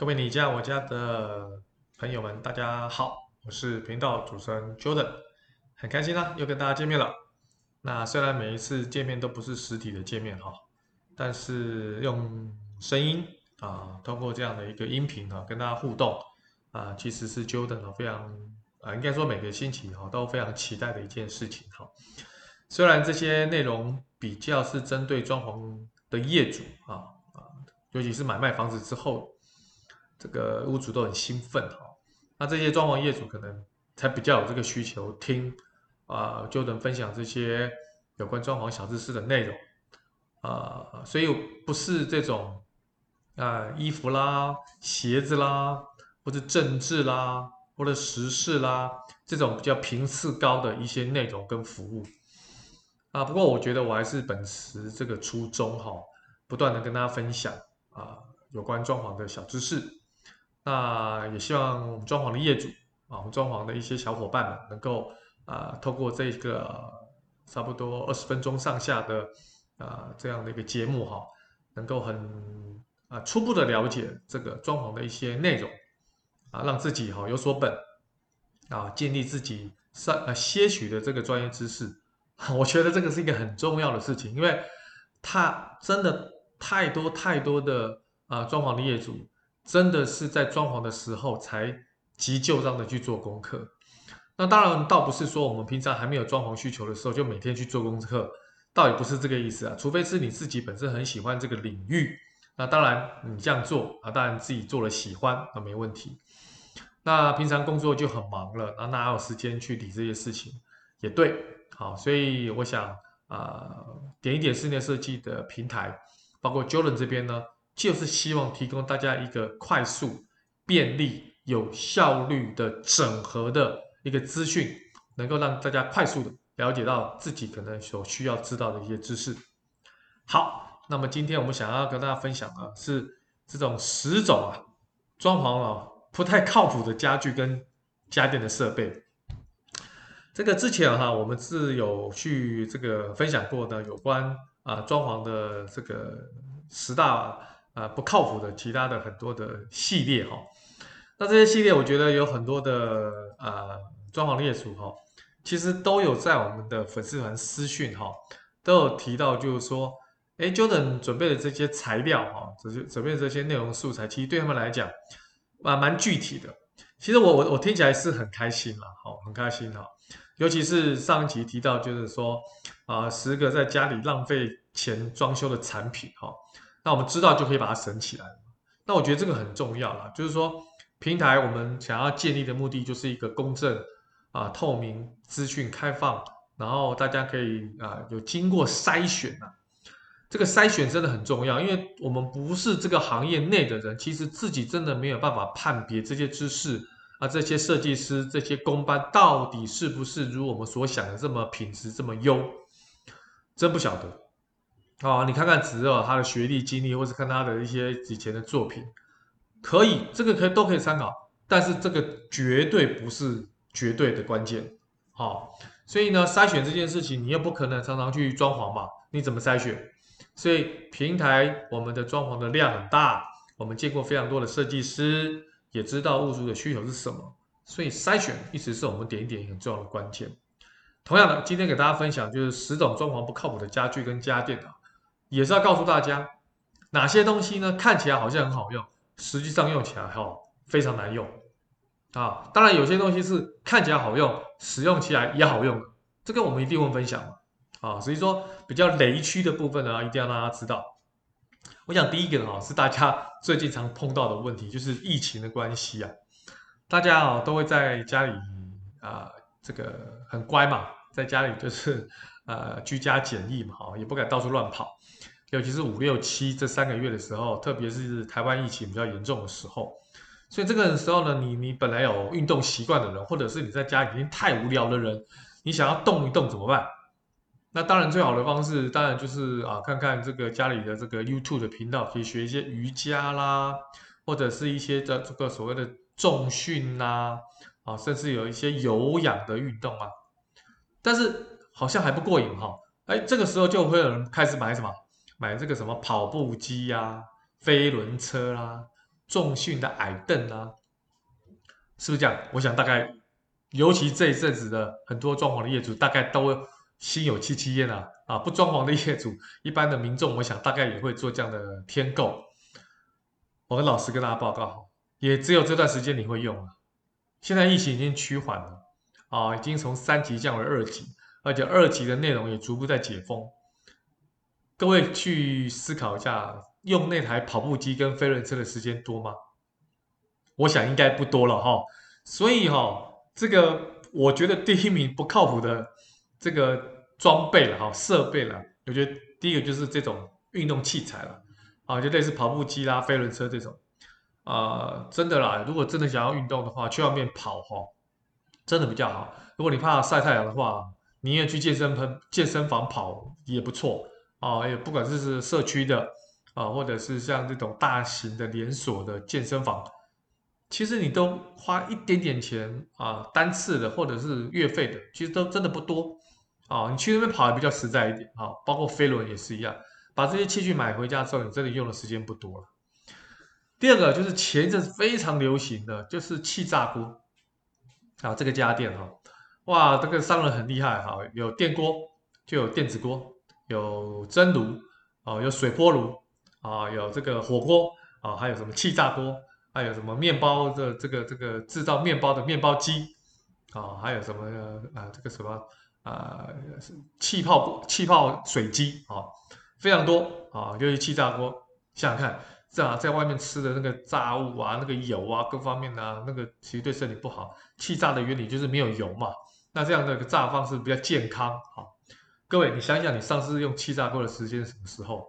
各位你家我家的朋友们，大家好，我是频道主持人 Jordan，很开心啦，又跟大家见面了。那虽然每一次见面都不是实体的见面哈，但是用声音啊，通过这样的一个音频啊，跟大家互动啊，其实是 Jordan 非常啊，应该说每个星期哈都非常期待的一件事情哈。虽然这些内容比较是针对装潢的业主啊啊，尤其是买卖房子之后。这个屋主都很兴奋哈，那这些装潢业主可能才比较有这个需求听啊，就能分享这些有关装潢小知识的内容啊，所以不是这种啊衣服啦、鞋子啦，或者政治啦，或者时事啦这种比较频次高的一些内容跟服务啊。不过我觉得我还是本持这个初衷哈，不断的跟大家分享啊有关装潢的小知识。那也希望我们装潢的业主啊，我们装潢的一些小伙伴们能够啊，透过这个差不多二十分钟上下的啊这样的一个节目哈，能够很啊初步的了解这个装潢的一些内容啊，让自己哈有所本啊，建立自己上啊些许的这个专业知识，我觉得这个是一个很重要的事情，因为他真的太多太多的啊装潢的业主。真的是在装潢的时候才急就章的去做功课，那当然倒不是说我们平常还没有装潢需求的时候就每天去做功课，倒也不是这个意思啊。除非是你自己本身很喜欢这个领域，那当然你这样做啊，当然自己做了喜欢那没问题。那平常工作就很忙了，那哪有时间去理这些事情？也对，好，所以我想啊，点一点室内设计的平台，包括 Jordan 这边呢。就是希望提供大家一个快速、便利、有效率的整合的一个资讯，能够让大家快速的了解到自己可能所需要知道的一些知识。好，那么今天我们想要跟大家分享的是这种十种啊，装潢啊不太靠谱的家具跟家电的设备。这个之前哈、我们是有去这个分享过的有关啊装潢的这个十大。啊，不靠谱的其他的很多的系列哈，那这些系列我觉得有很多的啊装潢业主哈，其实都有在我们的粉丝团私讯哈，都有提到就是说，哎，Jordan 准备的这些材料哈，这些准备的这些内容素材，其实对他们来讲啊蛮具体的。其实我我我听起来是很开心啦，好，很开心哈，尤其是上一集提到就是说啊，十个在家里浪费钱装修的产品哈。那我们知道就可以把它省起来。那我觉得这个很重要啦，就是说平台我们想要建立的目的就是一个公正啊、透明、资讯开放，然后大家可以啊有经过筛选啊。这个筛选真的很重要，因为我们不是这个行业内的人，其实自己真的没有办法判别这些知识啊、这些设计师、这些工班到底是不是如我们所想的这么品质这么优，真不晓得。啊、哦，你看看只有他的学历经历，或是看他的一些以前的作品，可以，这个可以都可以参考，但是这个绝对不是绝对的关键。好、哦，所以呢，筛选这件事情，你又不可能常常去装潢嘛，你怎么筛选？所以平台我们的装潢的量很大，我们见过非常多的设计师，也知道物主的需求是什么，所以筛选一直是我们点一点很重要的关键。同样的，今天给大家分享就是十种装潢不靠谱的家具跟家电啊。也是要告诉大家，哪些东西呢？看起来好像很好用，实际上用起来哈非常难用啊。当然有些东西是看起来好用，使用起来也好用，这个我们一定会分享啊。所以说比较雷区的部分呢，一定要让大家知道。我想第一个哈是大家最近常碰到的问题，就是疫情的关系啊，大家啊都会在家里啊这个很乖嘛，在家里就是。呃，居家检疫嘛，哈，也不敢到处乱跑，尤其是五六七这三个月的时候，特别是台湾疫情比较严重的时候，所以这个时候呢，你你本来有运动习惯的人，或者是你在家已经太无聊的人，你想要动一动怎么办？那当然最好的方式，当然就是啊，看看这个家里的这个 YouTube 的频道，可以学一些瑜伽啦，或者是一些的这个所谓的重训呐，啊，甚至有一些有氧的运动啊，但是。好像还不过瘾哈，哎，这个时候就会有人开始买什么，买这个什么跑步机呀、啊、飞轮车啦、啊，重训的矮凳啊，是不是这样？我想大概，尤其这一阵子的很多装潢的业主，大概都心有戚戚焉啊。啊，不装潢的业主，一般的民众，我想大概也会做这样的添购。我跟老师跟大家报告，也只有这段时间你会用啊。现在疫情已经趋缓了啊，已经从三级降为二级，而且二级的内容也逐步在解封。各位去思考一下，用那台跑步机跟飞轮车的时间多吗？我想应该不多了哈。所以哈，这个我觉得第一名不靠谱的这个装备了哈，设备了，我觉得第一个就是这种运动器材了啊，就类似跑步机啦、飞轮车这种啊、真的啦，如果真的想要运动的话，去外面跑哈，真的比较好。如果你怕晒太阳的话，宁愿去健身喷健身房跑也不错。啊，也不管是是社区的啊，或者是像这种大型的连锁的健身房，其实你都花一点点钱啊，单次的或者是月费的，其实都真的不多啊。你去那边跑也比较实在一点啊，包括飞轮也是一样，把这些器具买回家之后，你真的用的时间不多了。第二个就是前一阵非常流行的就是气炸锅啊，这个家电哈，哇，这个商人很厉害哈，有电锅就有电子锅。有蒸炉啊，有水波炉啊，有这个火锅啊，还有什么气炸锅，还有什么面包的这个这个制造面包的面包机啊，还有什么啊这个什么啊气泡气泡水机啊，非常多啊，尤其气炸锅，想想看，这样在外面吃的那个炸物啊，那个油啊，各方面啊，那个其实对身体不好。气炸的原理就是没有油嘛，那这样的一个炸方式比较健康啊。各位，你想想，你上次用气炸锅的时间什么时候？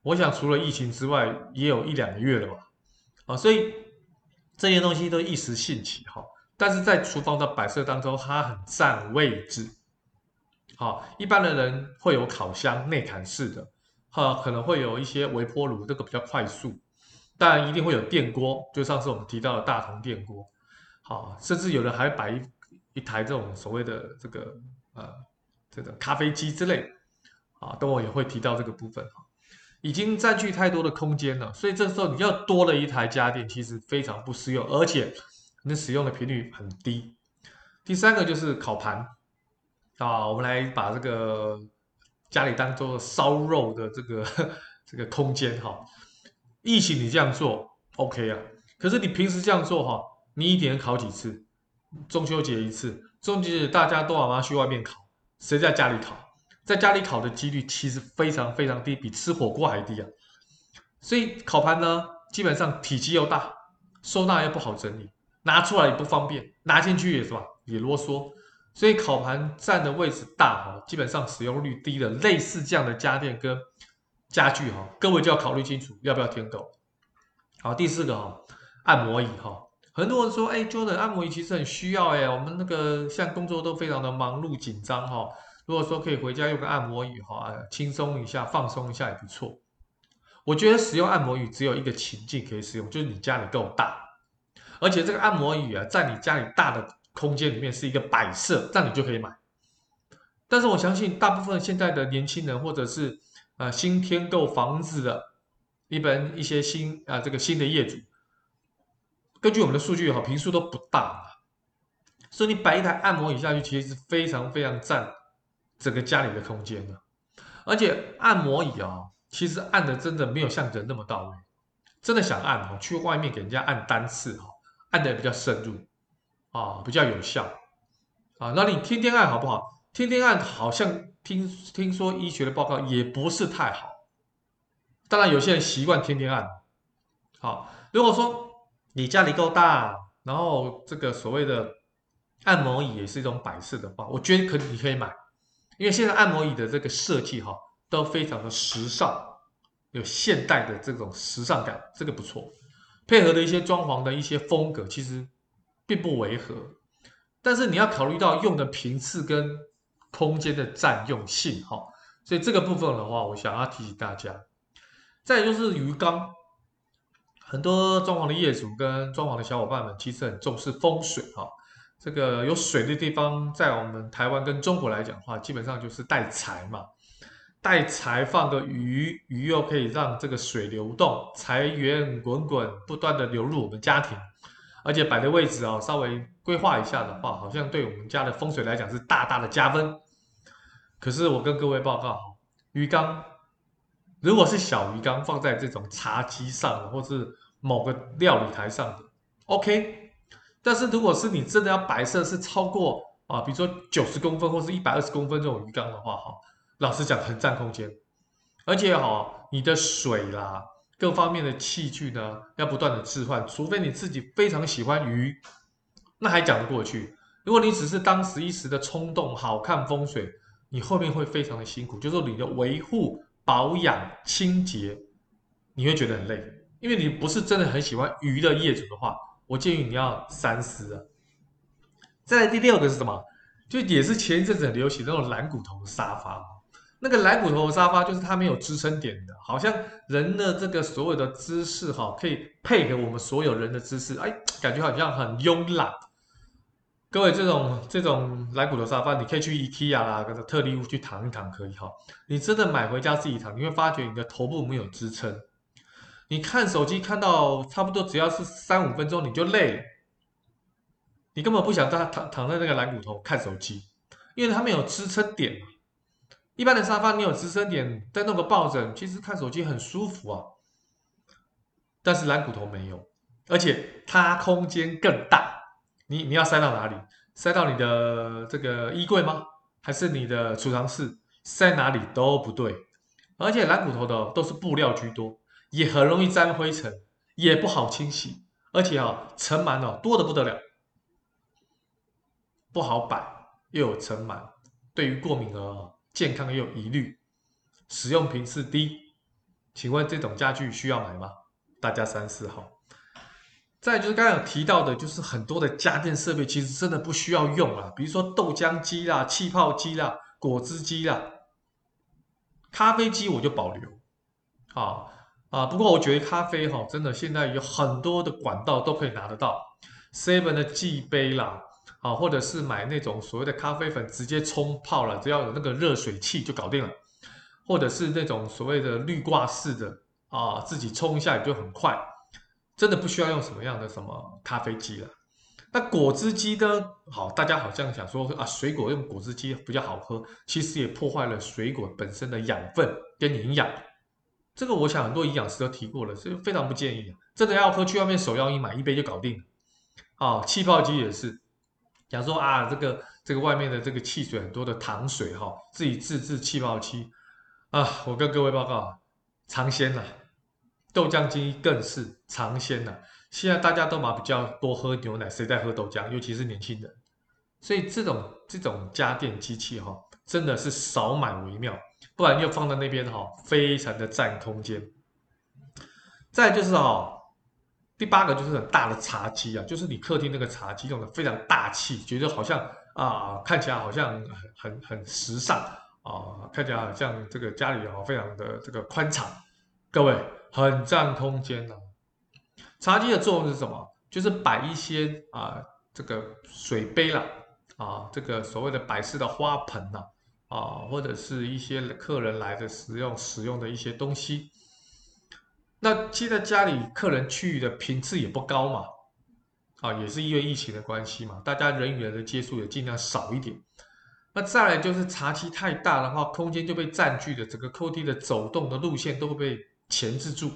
我想除了疫情之外，也有一两个月了吧。啊，所以这些东西都一时兴起哈，但是在厨房的摆设当中，它很占位置。好，一般的人会有烤箱内砍式的，哈，可能会有一些微波炉，这个比较快速。当然，一定会有电锅，就上次我们提到的大同电锅。好，甚至有人还摆一一台这种所谓的这个呃。这个咖啡机之类，啊，等我也会提到这个部分哈，已经占据太多的空间了，所以这时候你要多了一台家电，其实非常不实用，而且你使用的频率很低。第三个就是烤盘，啊，我们来把这个家里当做烧肉的这个 这个空间哈。疫情你这样做 OK 啊，可是你平时这样做哈，你一年烤几次？中秋节一次，中秋节大家都好嘛去外面烤。谁在家里烤？在家里烤的几率其实非常非常低，比吃火锅还低啊！所以烤盘呢，基本上体积又大，收纳又不好整理，拿出来也不方便，拿进去也是吧，也啰嗦。所以烤盘占的位置大哈，基本上使用率低的类似这样的家电跟家具哈，各位就要考虑清楚要不要添购。好，第四个哈，按摩椅哈。很多人说，哎，Jordan，按摩椅其实很需要哎，我们那个像工作都非常的忙碌紧张哈。如果说可以回家用个按摩椅哈，轻松一下，放松一下也不错。我觉得使用按摩椅只有一个情境可以使用，就是你家里够大，而且这个按摩椅啊，在你家里大的空间里面是一个摆设，这样你就可以买。但是我相信大部分现在的年轻人或者是呃新添购房子的，一般一些新啊、这个新的业主。根据我们的数据，哈，平数都不大，所以你摆一台按摩椅下去，其实是非常非常占整个家里的空间的。而且按摩椅啊，其实按的真的没有像人那么到位。真的想按哈，去外面给人家按单次哈，按的比较深入啊，比较有效啊。那你天天按好不好？天天按好像听听说医学的报告也不是太好。当然有些人习惯天天按，好，如果说。你家里够大，然后这个所谓的按摩椅也是一种摆设的话，我觉得可你可以买，因为现在按摩椅的这个设计哈都非常的时尚，有现代的这种时尚感，这个不错，配合的一些装潢的一些风格其实并不违和，但是你要考虑到用的频次跟空间的占用性哈，所以这个部分的话，我想要提醒大家，再就是鱼缸。很多装潢的业主跟装潢的小伙伴们其实很重视风水哈，这个有水的地方，在我们台湾跟中国来讲的话，基本上就是带财嘛，带财放个鱼，鱼又可以让这个水流动，财源滚滚不断的流入我们家庭，而且摆的位置啊，稍微规划一下的话，好像对我们家的风水来讲是大大的加分。可是我跟各位报告，鱼缸如果是小鱼缸放在这种茶几上，或是某个料理台上的，OK。但是如果是你真的要摆设是超过啊，比如说九十公分或是一百二十公分这种鱼缸的话，哈。老实讲，很占空间，而且哈，你的水啦，各方面的器具呢，要不断的置换，除非你自己非常喜欢鱼，那还讲得过去。如果你只是当时一时的冲动，好看风水，你后面会非常的辛苦，就是你的维护、保养、清洁，你会觉得很累，因为你不是真的很喜欢鱼的业主的话，我建议你要三思啊。再来第六个是什么？就也是前一阵子很流行那种懒骨头的沙发。那个懒骨头的沙发就是它没有支撑点的，好像人的这个所有的姿势哈，可以配合我们所有人的姿势，哎，感觉好像很慵懒。各位，这种这种懒骨头沙发，你可以去 IKEA 啦，跟着特力屋去躺一躺，可以哈。你真的买回家自己躺，你会发觉你的头部没有支撑。你看手机看到差不多只要是三五分钟你就累了，你根本不想在躺躺在那个懒骨头看手机，因为它没有支撑点。一般的沙发，你有支撑点，再弄个抱枕，其实看手机很舒服啊。但是懒骨头没有，而且它空间更大。你你要塞到哪里？塞到你的这个衣柜吗？还是你的储藏室？塞哪里都不对。而且蓝骨头的都是布料居多，也很容易沾灰尘，也不好清洗。而且啊，尘螨哦多的不得了，不好摆，又有尘螨，对于过敏儿。健康也有疑虑，使用频次低，请问这种家具需要买吗？大家三思好。再就是刚刚有提到的，就是很多的家电设备其实真的不需要用啊，比如说豆浆机啦、气泡机啦、果汁机啦、咖啡机，我就保留。啊啊，不过我觉得咖啡哈，真的现在有很多的管道都可以拿得到，seven 的寄杯啦。啊，或者是买那种所谓的咖啡粉，直接冲泡了，只要有那个热水器就搞定了。或者是那种所谓的滤挂式的啊，自己冲一下也就很快，真的不需要用什么样的什么咖啡机了。那果汁机呢？好，大家好像想说啊，水果用果汁机比较好喝，其实也破坏了水果本身的养分跟营养。这个我想很多营养师都提过了，所以非常不建议。真的要喝，去外面手摇一买一杯就搞定了。啊，气泡机也是。讲说啊，这个这个外面的这个汽水很多的糖水哈、自己自制气泡机啊，我跟各位报告，尝鲜了，豆浆机更是尝鲜了。现在大家都嘛比较多喝牛奶，谁在喝豆浆？尤其是年轻人，所以这种这种家电机器哈、真的是少买为妙，不然又放在那边哈、非常的占空间。再就是哦。第八个就是很大的茶几啊，就是你客厅那个茶几，用的非常大气，觉得好像啊，看起来好像很很很时尚啊，看起来好像这个家里啊非常的这个宽敞，各位很占空间的、茶几的作用是什么？就是摆一些啊这个水杯啦，啊这个所谓的摆饰的花盆呐，啊或者是一些客人来的使用使用的一些东西。那现在家里客人去的频次也不高嘛，啊，也是因为疫情的关系嘛，大家人与人的接触也尽量少一点。那再来就是茶几太大的话，空间就被占据了，整个客厅的走动的路线都会被钳制住。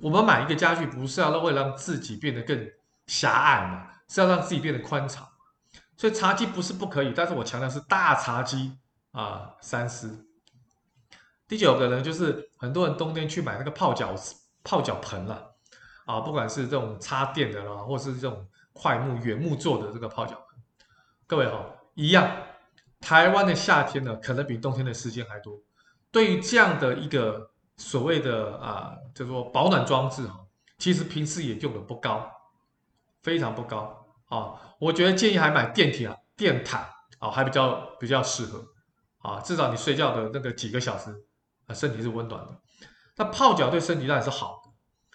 我们买一个家具不是要为了让自己变得更狭隘嘛，是要让自己变得宽敞。所以茶几不是不可以，但是我强调是大茶几啊，三思。第九个呢，就是很多人冬天去买那个泡脚泡脚盆了，啊，不管是这种插电的啦，或是这种桧木原木做的这个泡脚盆，各位哈、哦，一样，台湾的夏天呢，可能比冬天的时间还多。对于这样的一个所谓的啊，叫做保暖装置哈，其实平时也用的不高，非常不高啊。我觉得建议还买电梯啊，电毯啊，还比较比较适合啊，至少你睡觉的那个几个小时。啊，身体是温暖的，那泡脚对身体当然是好的，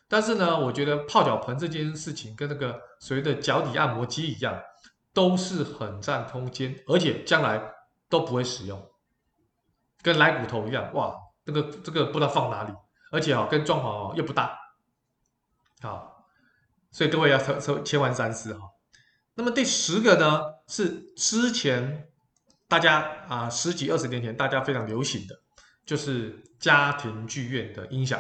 但是呢，我觉得泡脚盆这件事情跟那个所谓的脚底按摩机一样，都是很占空间，而且将来都不会使用。跟来骨头一样，哇，这个这个不知道放哪里，而且哦，跟装潢哦又不大，好，所以各位要抽抽千万三思哈。那么第十个呢，是之前大家啊十几二十年前大家非常流行的，就是家庭剧院的音响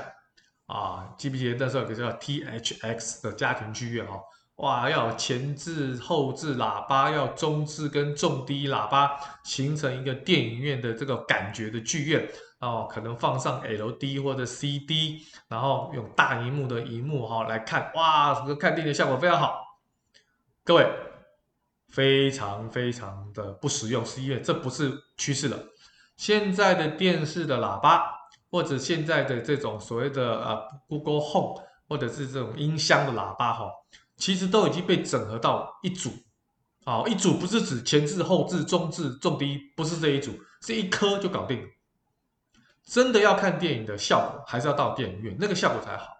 啊，记不记得那时候有个叫 THX 的家庭剧院哦？哇，要有前置、后置喇叭，要中置跟重低喇叭，形成一个电影院的这个感觉的剧院哦，可能放上 LD 或者 CD，然后用大荧幕的荧幕哈来看，哇，这个看电影的效果非常好。各位，非常非常的不实用，是因为这不是趋势了。现在的电视的喇叭，或者现在的这种所谓的呃 Google Home，或者是这种音箱的喇叭哈。其实都已经被整合到一组，啊，一组不是指前置、后置、中置、重低，不是这一组，是一颗就搞定了。真的要看电影的效果，还是要到电影院，那个效果才好。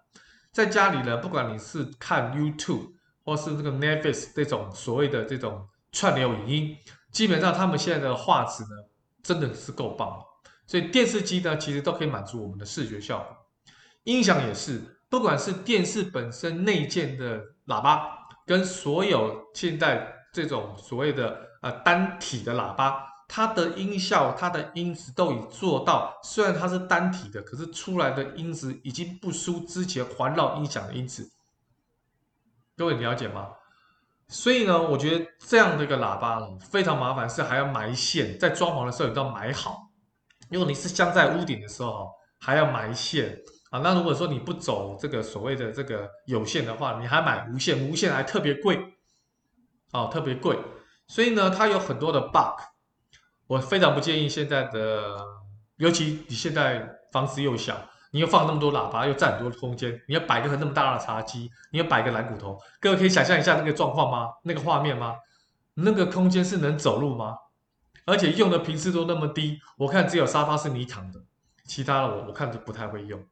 在家里呢，不管你是看 YouTube 或是这个 Netflix 这种所谓的这种串流影音，基本上他们现在的画质呢，真的是够棒了。所以电视机呢，其实都可以满足我们的视觉效果，音响也是。不管是电视本身内建的喇叭，跟所有现在这种所谓的呃单体的喇叭，它的音效、它的音质都已做到，虽然它是单体的，可是出来的音质已经不输之前环绕音响的音质。各位你了解吗？所以呢，我觉得这样的一个喇叭，非常麻烦，是还要埋线，在装潢的时候你都要埋好。如果你是镶在屋顶的时候，还要埋线。啊，那如果说你不走这个所谓的这个有线的话，你还买无线，无线还特别贵，哦，特别贵，所以呢，它有很多的 bug。我非常不建议现在的，尤其你现在房子又小，你又放那么多喇叭，又占很多空间，你要摆个那么大的茶几，你要摆个懒骨头，各位可以想象一下那个状况吗？那个画面吗？那个空间是能走路吗？而且用的频次都那么低，我看只有沙发是你躺的，其他的我我看就不太会用。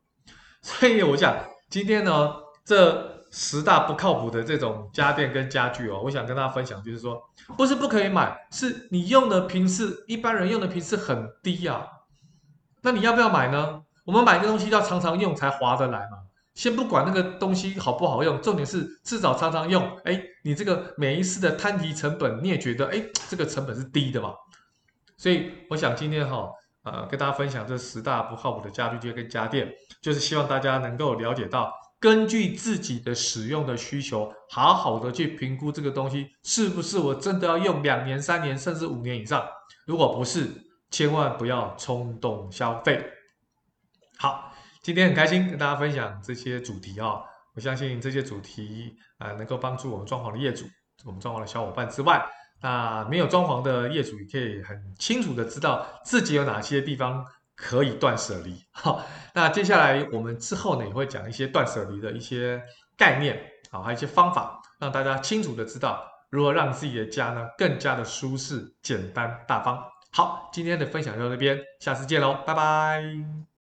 所以我想今天呢，这十大不靠谱的这种家电跟家具哦，我想跟大家分享，就是说，不是不可以买，是你用的频次，一般人用的频次很低呀、那你要不要买呢？我们买个东西要常常用才划得来嘛。先不管那个东西好不好用，重点是至少常常用。哎，你这个每一次的摊提成本，你也觉得哎，这个成本是低的嘛。所以我想今天哈、呃，跟大家分享这十大不靠谱的家具就跟家电，就是希望大家能够了解到，根据自己的使用的需求，好好的去评估这个东西是不是我真的要用两年、三年，甚至五年以上。如果不是，千万不要冲动消费。好，今天很开心跟大家分享这些主题啊、我相信这些主题啊、能够帮助我们装潢的业主、我们装潢的小伙伴之外。那没有装潢的业主也可以很清楚的知道自己有哪些地方可以断舍离。好，那接下来我们之后呢也会讲一些断舍离的一些概念，好，还有一些方法，让大家清楚的知道如何让自己的家呢更加的舒适、简单、大方。好，今天的分享就到这边，下次见喽，拜拜。